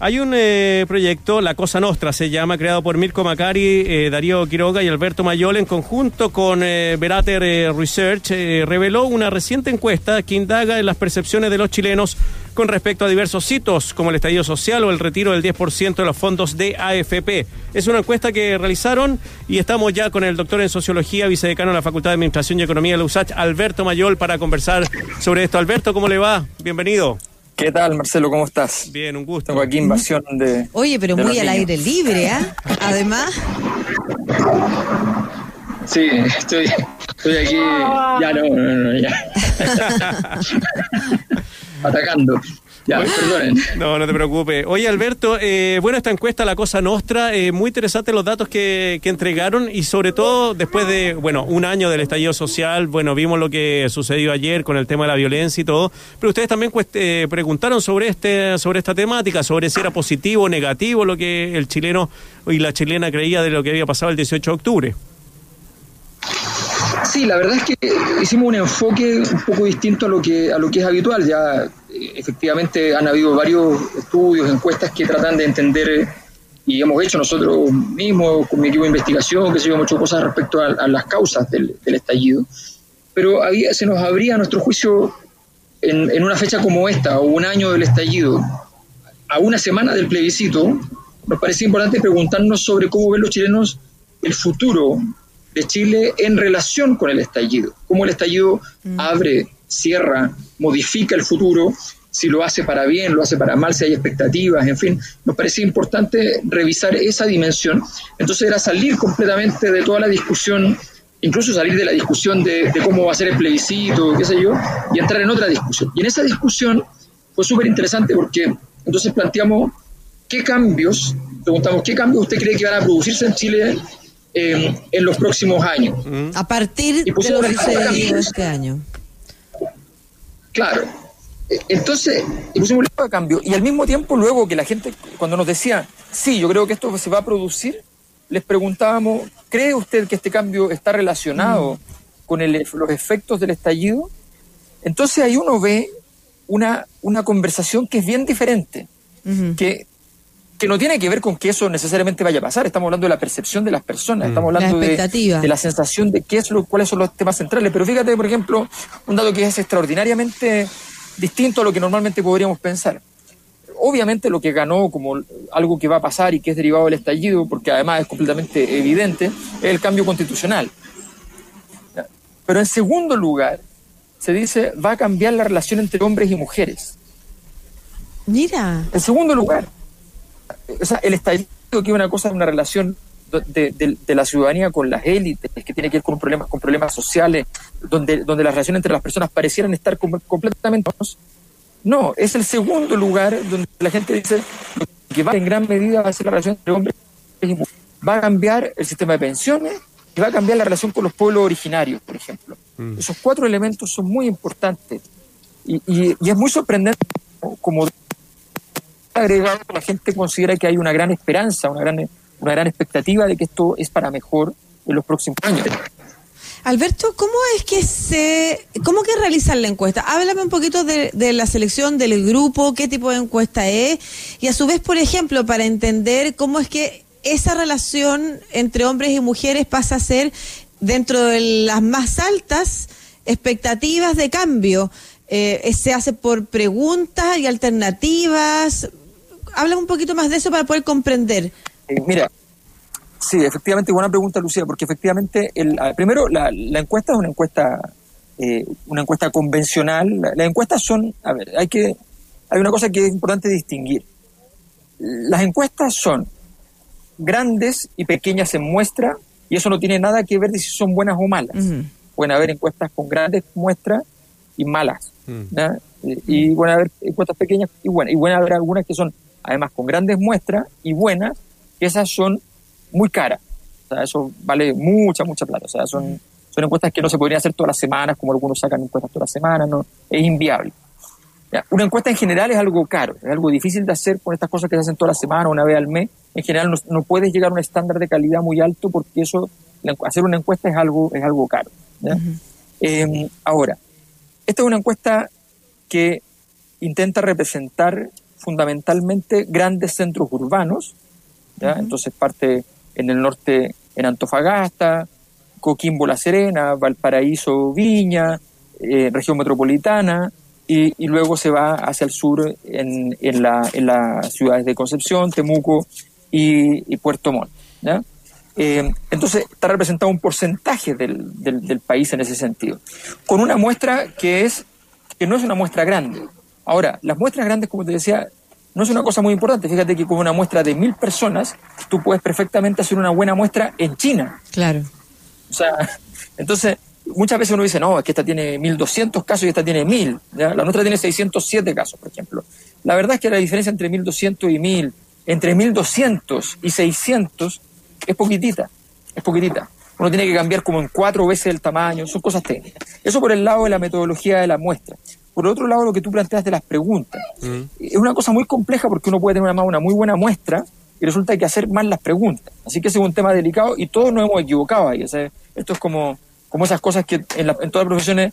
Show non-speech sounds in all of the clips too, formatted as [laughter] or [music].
Hay un eh, proyecto, La Cosa Nostra se llama, creado por Mirko Macari, eh, Darío Quiroga y Alberto Mayol en conjunto con eh, Berater eh, Research, reveló una reciente encuesta que indaga en las percepciones de los chilenos con respecto a diversos hitos como el estallido social o el retiro del 10% de los fondos de AFP. Es una encuesta que realizaron y estamos ya con el doctor en sociología, vicedecano de la Facultad de Administración y Economía de la USACH, Alberto Mayol, para conversar sobre esto. Alberto, ¿cómo le va? Bienvenido. ¿Qué tal, Marcelo? ¿Cómo estás? Bien, un gusto. Tengo aquí invasión de. Oye, pero de muy los al niños. aire libre, ¿ah? Además, Sí, estoy, estoy aquí. Ya no, no, no, ya. [laughs] Atacando. Ya, perdonen. [laughs] No, no te preocupes. Oye, Alberto, eh, bueno, esta encuesta, La Cosa Nostra, eh, muy interesante los datos que, que entregaron y sobre todo después de, bueno, un año del estallido social, bueno, vimos lo que sucedió ayer con el tema de la violencia y todo, pero ustedes también eh, preguntaron sobre, este, sobre esta temática, sobre si era positivo o negativo lo que el chileno y la chilena creía de lo que había pasado el 18 de octubre. Sí, la verdad es que hicimos un enfoque un poco distinto a lo que a lo que es habitual. Ya eh, efectivamente han habido varios estudios, encuestas que tratan de entender y hemos hecho nosotros mismos con mi equipo de investigación, que se hemos hecho cosas respecto a, las causas del, estallido. Pero había, se nos abría nuestro juicio en, en una fecha como esta, o un año del estallido, a una semana del plebiscito, nos parecía importante preguntarnos sobre cómo ven los chilenos el futuro de Chile en relación con el estallido. Cómo el estallido abre, cierra, modifica el futuro, si lo hace para bien, lo hace para mal, si hay expectativas, en fin. Nos parecía importante revisar esa dimensión. Entonces era salir completamente de toda la discusión, incluso salir de la discusión de, de cómo va a ser el plebiscito, qué sé yo, y entrar en otra discusión. Y en esa discusión fue súper interesante porque entonces planteamos qué cambios, preguntamos qué cambios usted cree que van a producirse en Chile eh, en los próximos años. a partir Y de lo sucedido este año. Claro. Eh, Entonces, y pusimos un cambio. Y al mismo tiempo, luego que la gente, cuando nos decía, sí, yo creo que esto se va a producir, les preguntábamos, ¿cree usted que este cambio está relacionado con el- los efectos del estallido? Entonces ahí uno ve una, una conversación que es bien diferente, que, que no tiene que ver con que eso necesariamente vaya a pasar. Estamos hablando de la percepción de las personas, estamos La hablando de, expectativa. de la sensación de qué es lo, cuáles son los temas centrales. Pero fíjate, por ejemplo, un dato que es extraordinariamente distinto a lo que normalmente podríamos pensar. Obviamente lo que ganó como algo que va a pasar y que es derivado del estallido, porque además es completamente evidente, es el cambio constitucional. Pero en segundo lugar, se dice va a cambiar la relación entre hombres y mujeres. Mira, En segundo lugar, o sea, el estallido que es una cosa, una relación de, de- de la ciudadanía con las élites, que tiene que ver con problemas, con problemas sociales, donde, donde las relaciones entre las personas parecieran estar com- completamente... No, es el segundo lugar donde la gente dice que va en gran medida va a ser la relación entre hombres y mujeres. Va a cambiar el sistema de pensiones y va a cambiar la relación con los pueblos originarios, por ejemplo. Esos cuatro elementos son muy importantes y, y- y es muy sorprendente como agregado, la gente considera que hay una gran esperanza, una gran, una gran expectativa de que esto es para mejor en los próximos años. Alberto, ¿cómo es que se, cómo que realizan la encuesta? Háblame un poquito de, de la selección del grupo, qué tipo de encuesta es, y a su vez, por ejemplo, para entender cómo es que esa relación entre hombres y mujeres pasa a ser dentro de las más altas expectativas de cambio. Eh, se hace por preguntas y alternativas. Habla un poquito más de eso para poder comprender. Eh, mira, sí, efectivamente, buena pregunta, Lucía, porque efectivamente, el, primero, la, la encuesta es una encuesta, eh, una encuesta convencional. La- Las encuestas son, a ver, hay que, hay una cosa que es importante distinguir. Las encuestas son grandes y pequeñas en muestra, y eso no tiene nada que ver de si son buenas o malas. Pueden haber encuestas con grandes muestras y malas. ¿ya? Y, y pueden haber encuestas pequeñas y buenas. Y pueden haber algunas que son, además, con grandes muestras y buenas, que esas son muy caras. O sea, eso vale mucha, mucha plata. O sea, son, son encuestas que no se podrían hacer todas las semanas, como algunos sacan encuestas todas las semanas, no, es inviable. Ya, Una encuesta en general es algo caro, es algo difícil de hacer con estas cosas que se hacen todas las semanas, una vez al mes. En general no, no puedes llegar a un estándar de calidad muy alto porque eso, hacer una encuesta es algo, es algo caro. ¿ya? Eh, ahora, esta es una encuesta que intenta representar fundamentalmente grandes centros urbanos, entonces parte en el norte en Antofagasta, Coquimbo La Serena, Valparaíso Viña, eh, región metropolitana, y, luego se va hacia el sur en, en, la, en las ciudades de Concepción, Temuco y, Puerto Montt. Eh, entonces está representado un porcentaje del, del, país en ese sentido, con una muestra que, es, que no es una muestra grande. Ahora, las muestras grandes, como te decía, no es una cosa muy importante. Fíjate que con una muestra de mil personas, tú puedes perfectamente hacer una buena muestra en China. Claro. O sea, [laughs] entonces, muchas veces uno dice, no, es que esta tiene 1.200 casos y esta tiene 1.000. La nuestra tiene 607 casos, por ejemplo. La verdad es que la diferencia entre 1.200 y 1.000, entre 1.200 y 600, es poquitita. Es poquitita. Uno tiene que cambiar como en cuatro veces el tamaño, son cosas técnicas. Eso por el lado de la metodología de la muestra. Por otro lado, lo que tú planteas de las preguntas. Mm. Es una cosa muy compleja porque uno puede tener una, una muy buena muestra y resulta que hay que hacer más las preguntas. Así que ese es un tema delicado y todos nos hemos equivocado ahí. esto es como, como esas cosas que en, en todas las profesiones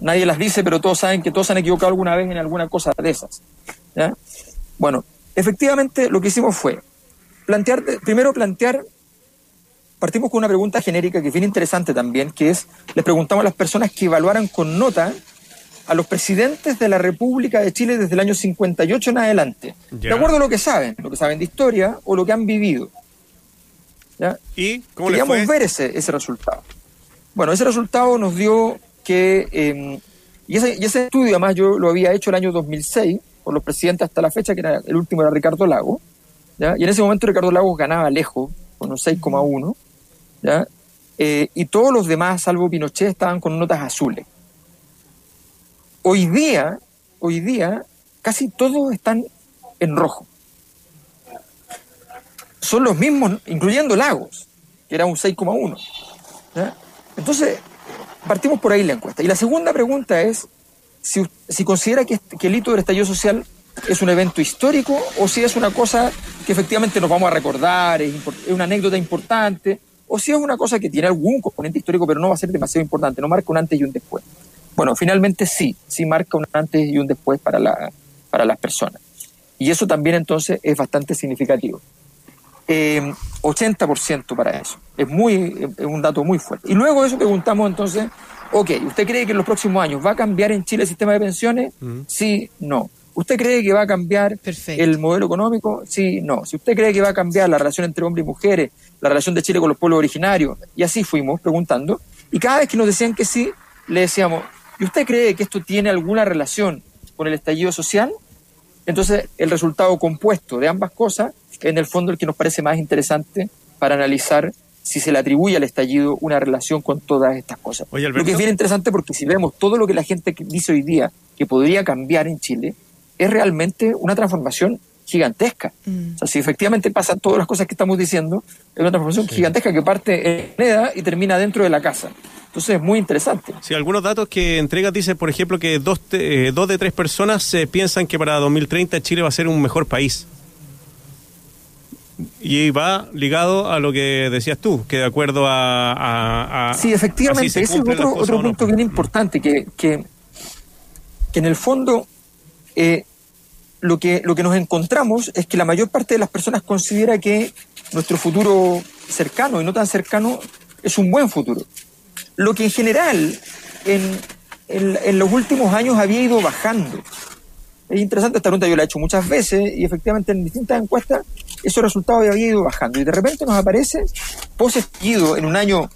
nadie las dice, pero todos saben que todos se han equivocado alguna vez en alguna cosa de esas. Bueno, efectivamente lo que hicimos fue plantear, primero plantear, partimos con una pregunta genérica que es bien interesante también, que es, les preguntamos a las personas que evaluaran con nota a los presidentes de la República de Chile desde el año 58 en adelante, de acuerdo a lo que saben, lo que saben de historia o lo que han vivido. ¿Y cómo Queríamos ver ese, ese resultado. Bueno, ese resultado nos dio que, em, y, ese, y ese estudio además yo lo había hecho el año 2006 por los presidentes hasta la fecha, que era el último era Ricardo Lago, y en ese momento Ricardo Lagos ganaba lejos, con un 6,1, eh, y todos los demás, salvo Pinochet, estaban con notas azules. Hoy día, hoy día, casi todos están en rojo. Son los mismos, incluyendo Lagos, que era un 6,1. Entonces, partimos por ahí la encuesta. Y la segunda pregunta es si, considera que, el hito del estallido social es un evento histórico o si es una cosa que efectivamente nos vamos a recordar, es, es una anécdota importante, o si es una cosa que tiene algún componente histórico, pero no va a ser demasiado importante, no marca un antes y un después. Bueno, finalmente sí, sí marca un antes y un después para, la, para las personas. Y eso también entonces es bastante significativo. 80% eh, para eso. Es, muy, es un dato muy fuerte. Y luego de eso preguntamos entonces, ok, ¿usted cree que en los próximos años va a cambiar en Chile el sistema de pensiones? Sí, no. ¿Usted cree que va a cambiar el modelo económico? Sí, no. Si usted cree que va a cambiar la relación entre hombres y mujeres, la relación de Chile con los pueblos originarios, y así fuimos preguntando, y cada vez que nos decían que sí, le decíamos, ¿Y usted cree que esto tiene alguna relación con el estallido social? Entonces, el resultado compuesto de ambas cosas es en el fondo el que nos parece más interesante para analizar si se le atribuye al estallido una relación con todas estas cosas. lo que es bien interesante porque si vemos todo lo que la gente dice hoy día que podría cambiar en Chile, es realmente una transformación gigantesca. Mm. O sea, si efectivamente pasan todas las cosas que estamos diciendo, es una transformación gigantesca que parte en moneda y termina dentro de la casa. Entonces es muy interesante. Sí, algunos datos que entregas dicen, por ejemplo, que dos, eh, dos de tres personas eh, piensan que para 2030 Chile va a ser un mejor país. Y va ligado a lo que decías tú, que de acuerdo a... sí, efectivamente, ese es otro, otro punto bien importante, que, que, que en el fondo eh, lo, que, lo que nos encontramos es que la mayor parte de las personas considera que nuestro futuro cercano y no tan cercano es un buen futuro. Lo que en general en, en, los últimos años había ido bajando. Es interesante, esta pregunta yo la he hecho muchas veces y efectivamente en distintas encuestas esos resultados había ido bajando. Y de repente nos aparece, post-estallido, en un año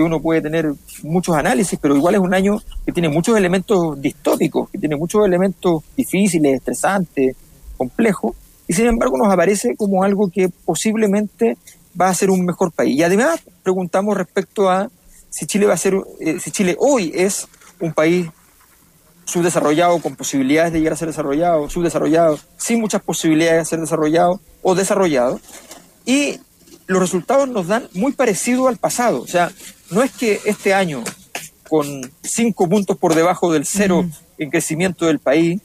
que uno puede tener muchos análisis, pero igual es un año que tiene muchos elementos distópicos, que tiene muchos elementos difíciles, estresantes, complejos, y sin embargo nos aparece como algo que posiblemente va a ser un mejor país. Y además preguntamos respecto a si Chile va a ser, eh, si Chile hoy es un país subdesarrollado con posibilidades de llegar a ser desarrollado, subdesarrollado, sin muchas posibilidades de ser desarrollado o desarrollado. Y los resultados nos dan muy parecido al pasado. O sea, no es que este año, con cinco puntos por debajo del cero en crecimiento del país,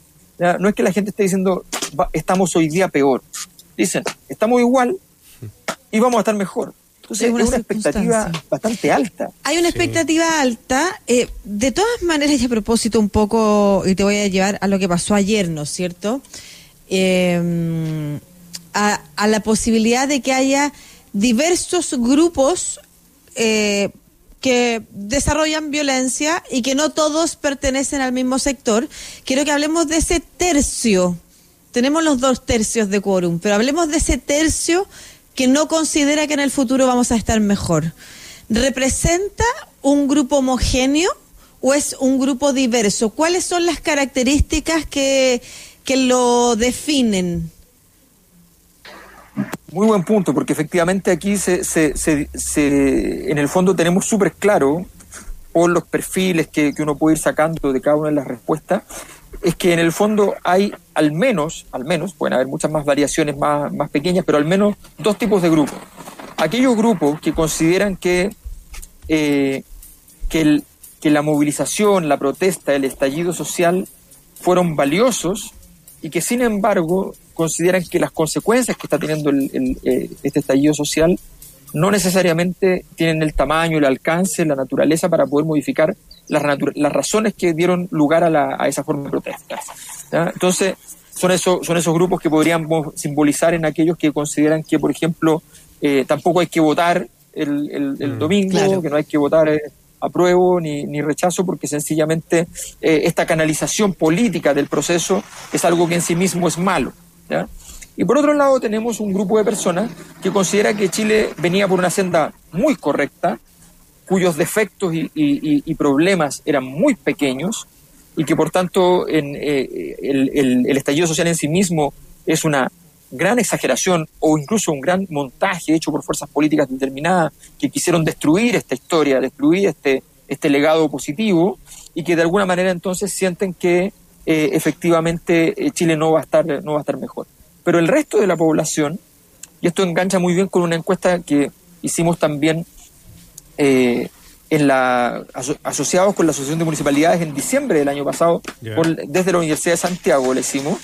no es que la gente esté diciendo estamos hoy día peor. Dicen, estamos igual y vamos a estar mejor. Entonces, es una, expectativa bastante alta. Hay una expectativa alta. Eh, de todas maneras, y a propósito un poco, y te voy a llevar a lo que pasó ayer, ¿no es cierto? eh, a, la posibilidad de que haya diversos grupos eh, que desarrollan violencia y que no todos pertenecen al mismo sector. Quiero que hablemos de ese tercio. Tenemos los dos tercios de quórum, pero hablemos de ese tercio que no considera que en el futuro vamos a estar mejor. ¿Representa un grupo homogéneo o es un grupo diverso? ¿Cuáles son las características que, que lo definen? Muy buen punto, porque efectivamente aquí se, se, en el fondo tenemos súper claro por los perfiles que, uno puede ir sacando de cada una de las respuestas, es que en el fondo hay al menos, al menos, pueden haber muchas más variaciones más, pequeñas, pero al menos dos tipos de grupos. Aquellos grupos que consideran que, eh, que la movilización, la protesta, el estallido social fueron valiosos y que sin embargo consideran que las consecuencias que está teniendo eh, este estallido social no necesariamente tienen el tamaño, el alcance, la naturaleza para poder modificar las, las razones que dieron lugar a, esa forma de protesta. Entonces, son, esos, son esos grupos que podríamos simbolizar en aquellos que consideran que, por ejemplo, eh, tampoco hay que votar el, el, mm, domingo, que no hay que votar eh, apruebo ni, ni rechazo, porque sencillamente esta canalización política del proceso es algo que en sí mismo es malo. Y por otro lado tenemos un grupo de personas que considera que Chile venía por una senda muy correcta, cuyos defectos y, problemas eran muy pequeños y que por tanto eh, el, estallido social en sí mismo es una gran exageración o incluso un gran montaje hecho por fuerzas políticas determinadas que quisieron destruir esta historia, destruir este, este legado positivo y que de alguna manera entonces sienten que eh, efectivamente eh, Chile no va, a estar, no va a estar mejor. Pero el resto de la población, y esto engancha muy bien con una encuesta que hicimos también eh, en la, asociados con la Asociación de Municipalidades en diciembre del año pasado, desde la Universidad de Santiago le hicimos,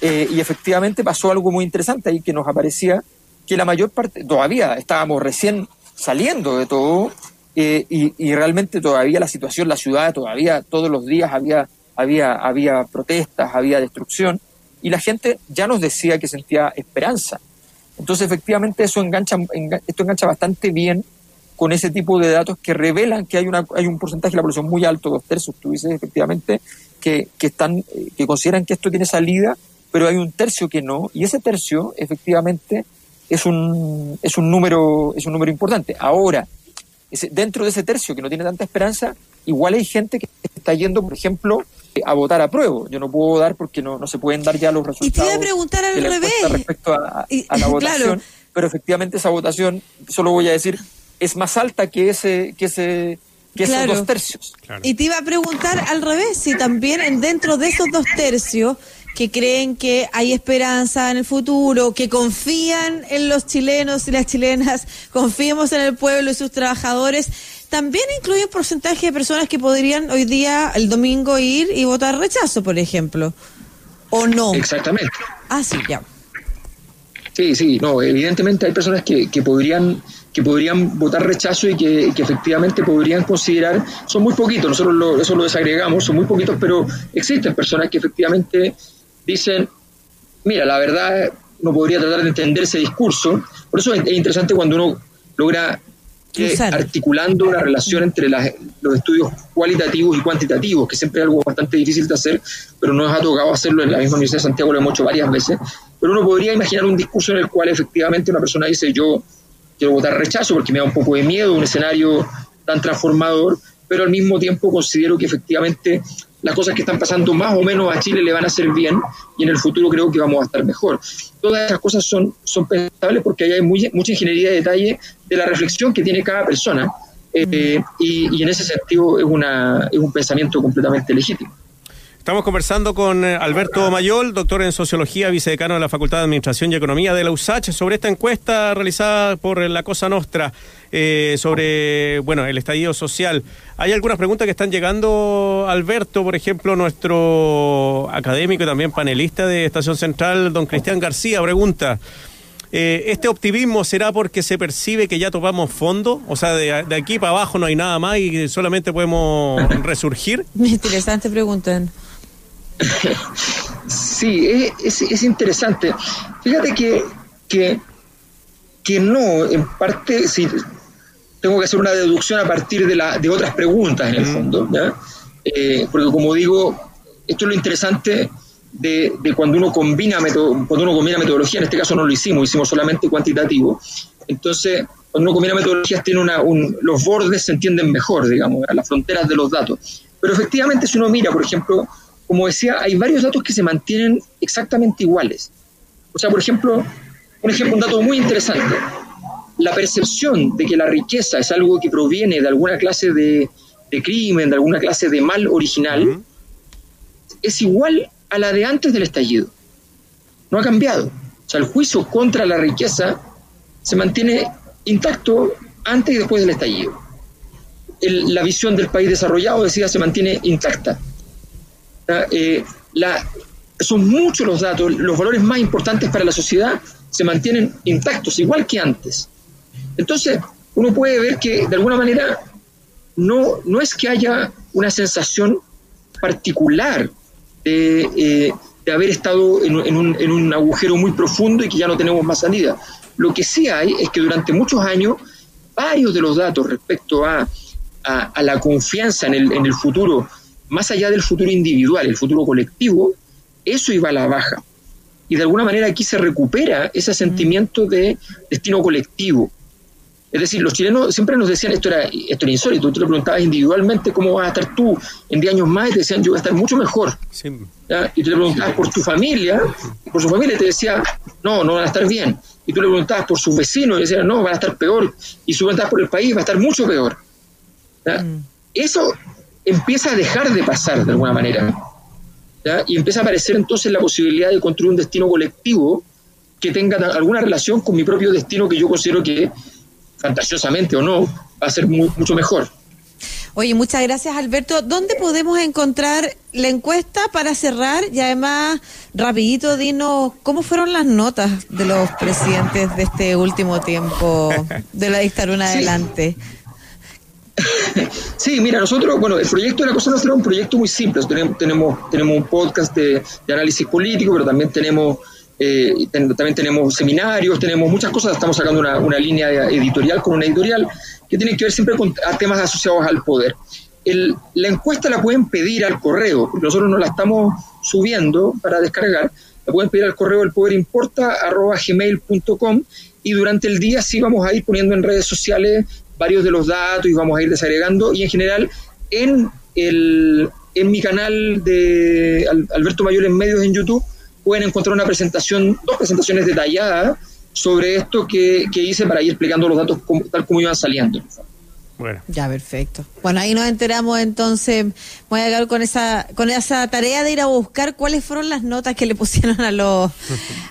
y efectivamente pasó algo muy interesante ahí que nos aparecía que la mayor parte, todavía estábamos recién saliendo de todo, y, y, realmente todavía la situación, la ciudad, todavía todos los días había había, había protestas, había destrucción, y la gente ya nos decía que sentía esperanza. Entonces, efectivamente, eso engancha, esto engancha bastante bien con ese tipo de datos que revelan que hay, una, hay un porcentaje de la población muy alto, dos tercios, tú dices efectivamente, que, que, están, que consideran que esto tiene salida, pero hay un tercio que no, y ese tercio, efectivamente, es un, es un, número, es un número importante. Ahora, dentro de ese tercio que no tiene tanta esperanza, igual hay gente que está yendo, por ejemplo, a votar a prueba. Yo no puedo dar porque no, no se pueden dar ya los resultados. Y te voy a preguntar al revés. Respecto a, la [laughs] votación, pero efectivamente esa votación, solo voy a decir, es más alta que ese, que ese, que esos dos tercios. Y te iba a preguntar al revés, si también dentro de esos dos tercios que creen que hay esperanza en el futuro, que confían en los chilenos y las chilenas, [laughs] confiemos en el pueblo y sus trabajadores, también incluye un porcentaje de personas que podrían hoy día, el domingo, ir y votar rechazo, por ejemplo. ¿O no? Exactamente. Ah, sí, ya. Sí, sí, no, evidentemente hay personas que, que podrían que podrían votar rechazo y que, efectivamente podrían considerar, son muy poquitos, nosotros eso lo desagregamos, son muy poquitos, pero existen personas que efectivamente dicen, mira, la verdad no podría tratar de entender ese discurso, por eso es interesante cuando uno logra que articulando una relación entre los estudios cualitativos y cuantitativos, que siempre es algo bastante difícil de hacer, pero nos ha tocado hacerlo en la misma Universidad de Santiago, lo hemos hecho varias veces, pero uno podría imaginar un discurso en el cual efectivamente una persona dice yo quiero votar rechazo porque me da un poco de miedo un escenario tan transformador, pero al mismo tiempo considero que efectivamente las cosas que están pasando más o menos a Chile le van a hacer bien y en el futuro creo que vamos a estar mejor. Todas esas cosas son, son pensables porque ahí hay mucha ingeniería de detalle de la reflexión que tiene cada persona eh, y, y, en ese sentido es, una, es un pensamiento completamente legítimo. Estamos conversando con eh, Alberto Mayol, doctor en Sociología, vicedecano de la Facultad de Administración y Economía de la USACH, sobre esta encuesta realizada por la Cosa Nostra eh, sobre bueno el estadio social. Hay algunas preguntas que están llegando, Alberto, por ejemplo, nuestro académico y también panelista de Estación Central, don Cristian García, pregunta. Eh, ¿Este optimismo será porque se percibe que ya topamos fondo? O sea, de, de aquí para abajo no hay nada más y solamente podemos [laughs] resurgir. Interesante pregunta. Sí, es, es, interesante. Fíjate que, que, que no, en parte, sí, tengo que hacer una deducción a partir de, la, de otras preguntas en el fondo, eh, porque como digo, esto es lo interesante de, de, cuando uno combina cuando uno combina metodología, en este caso no lo hicimos, hicimos solamente cuantitativo. Entonces, cuando uno combina metodologías, tiene una, los bordes se entienden mejor, digamos, a las fronteras de los datos. Pero efectivamente, si uno mira, por ejemplo, como decía, hay varios datos que se mantienen exactamente iguales. O sea, por ejemplo, un ejemplo, un dato muy interesante. La percepción de que la riqueza es algo que proviene de alguna clase de, crimen, de alguna clase de mal original, es igual a la de antes del estallido. No ha cambiado. O sea, el juicio contra la riqueza se mantiene intacto antes y después del estallido. la visión del país desarrollado, decía, se mantiene intacta. Eh, son muchos los datos, los valores más importantes para la sociedad se mantienen intactos, igual que antes. Entonces, uno puede ver que de alguna manera no, no es que haya una sensación particular de, eh, de haber estado en, un, en, un, agujero muy profundo y que ya no tenemos más salida. Lo que sí hay es que durante muchos años varios de los datos respecto a, a, la confianza en el, en el futuro más allá del futuro individual, el futuro colectivo, eso iba a la baja. Y de alguna manera aquí se recupera ese sentimiento de destino colectivo. Es decir, los chilenos siempre nos decían esto era, esto era insólito. Tú le preguntabas individualmente cómo vas a estar tú en 10 años más y te decían yo voy a estar mucho mejor. Y tú le preguntabas por tu familia, por su familia y te decía no, no van a estar bien. Y tú le preguntabas por sus vecinos y decían no, van a estar peor. Y si preguntabas por el país va a estar mucho peor. Mm. Eso empieza a dejar de pasar de alguna manera. Y empieza a aparecer entonces la posibilidad de construir un destino colectivo que tenga alguna relación con mi propio destino que yo considero que, fantasiosamente o no, va a ser mucho mejor. Oye, muchas gracias Alberto. ¿Dónde podemos encontrar la encuesta para cerrar? Y además, rapidito, dinos, ¿cómo fueron las notas de los presidentes de este último tiempo de la dictadura adelante? Sí, mira, nosotros, bueno, el proyecto de la Cosa Nostra es un proyecto muy simple. Tenemos, tenemos, tenemos un podcast de, análisis político, pero también tenemos, eh, también tenemos seminarios, tenemos muchas cosas. Estamos sacando una, línea editorial con una editorial que tiene que ver siempre con temas asociados al poder. El, la encuesta la pueden pedir al correo, nosotros no la estamos subiendo para descargar. La pueden pedir al correo el poder importa gmail.com y durante el día sí vamos a ir poniendo en redes sociales varios de los datos y vamos a ir desagregando y en general en, el, en mi canal de Alberto Mayor en medios en YouTube pueden encontrar una presentación, dos presentaciones detalladas sobre esto que, que hice para ir explicando los datos tal como iban saliendo. Ya, perfecto. Bueno, ahí nos enteramos entonces, voy a llegar con esa con esa tarea de ir a buscar cuáles fueron las notas que le pusieron a los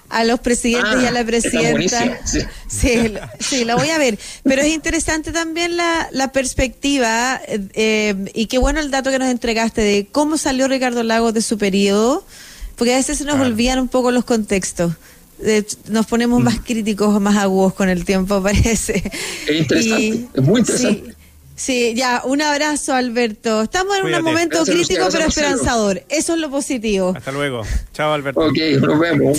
a los presidentes y a la ah, presidenta. Sí. sí, la voy a ver. Pero es interesante también la, la perspectiva eh, y qué bueno el dato que nos entregaste de cómo salió Ricardo Lagos de su periodo, porque a veces se nos olvidan un poco los contextos nos ponemos más mm. críticos, más agudos con el tiempo, [laughs] parece. Es interesante, es muy interesante. Sí, ya, un abrazo, Alberto. Estamos en un momento crítico pero esperanzador. Eso es lo positivo. Hasta luego. Chao, Alberto. Ok, nos vemos.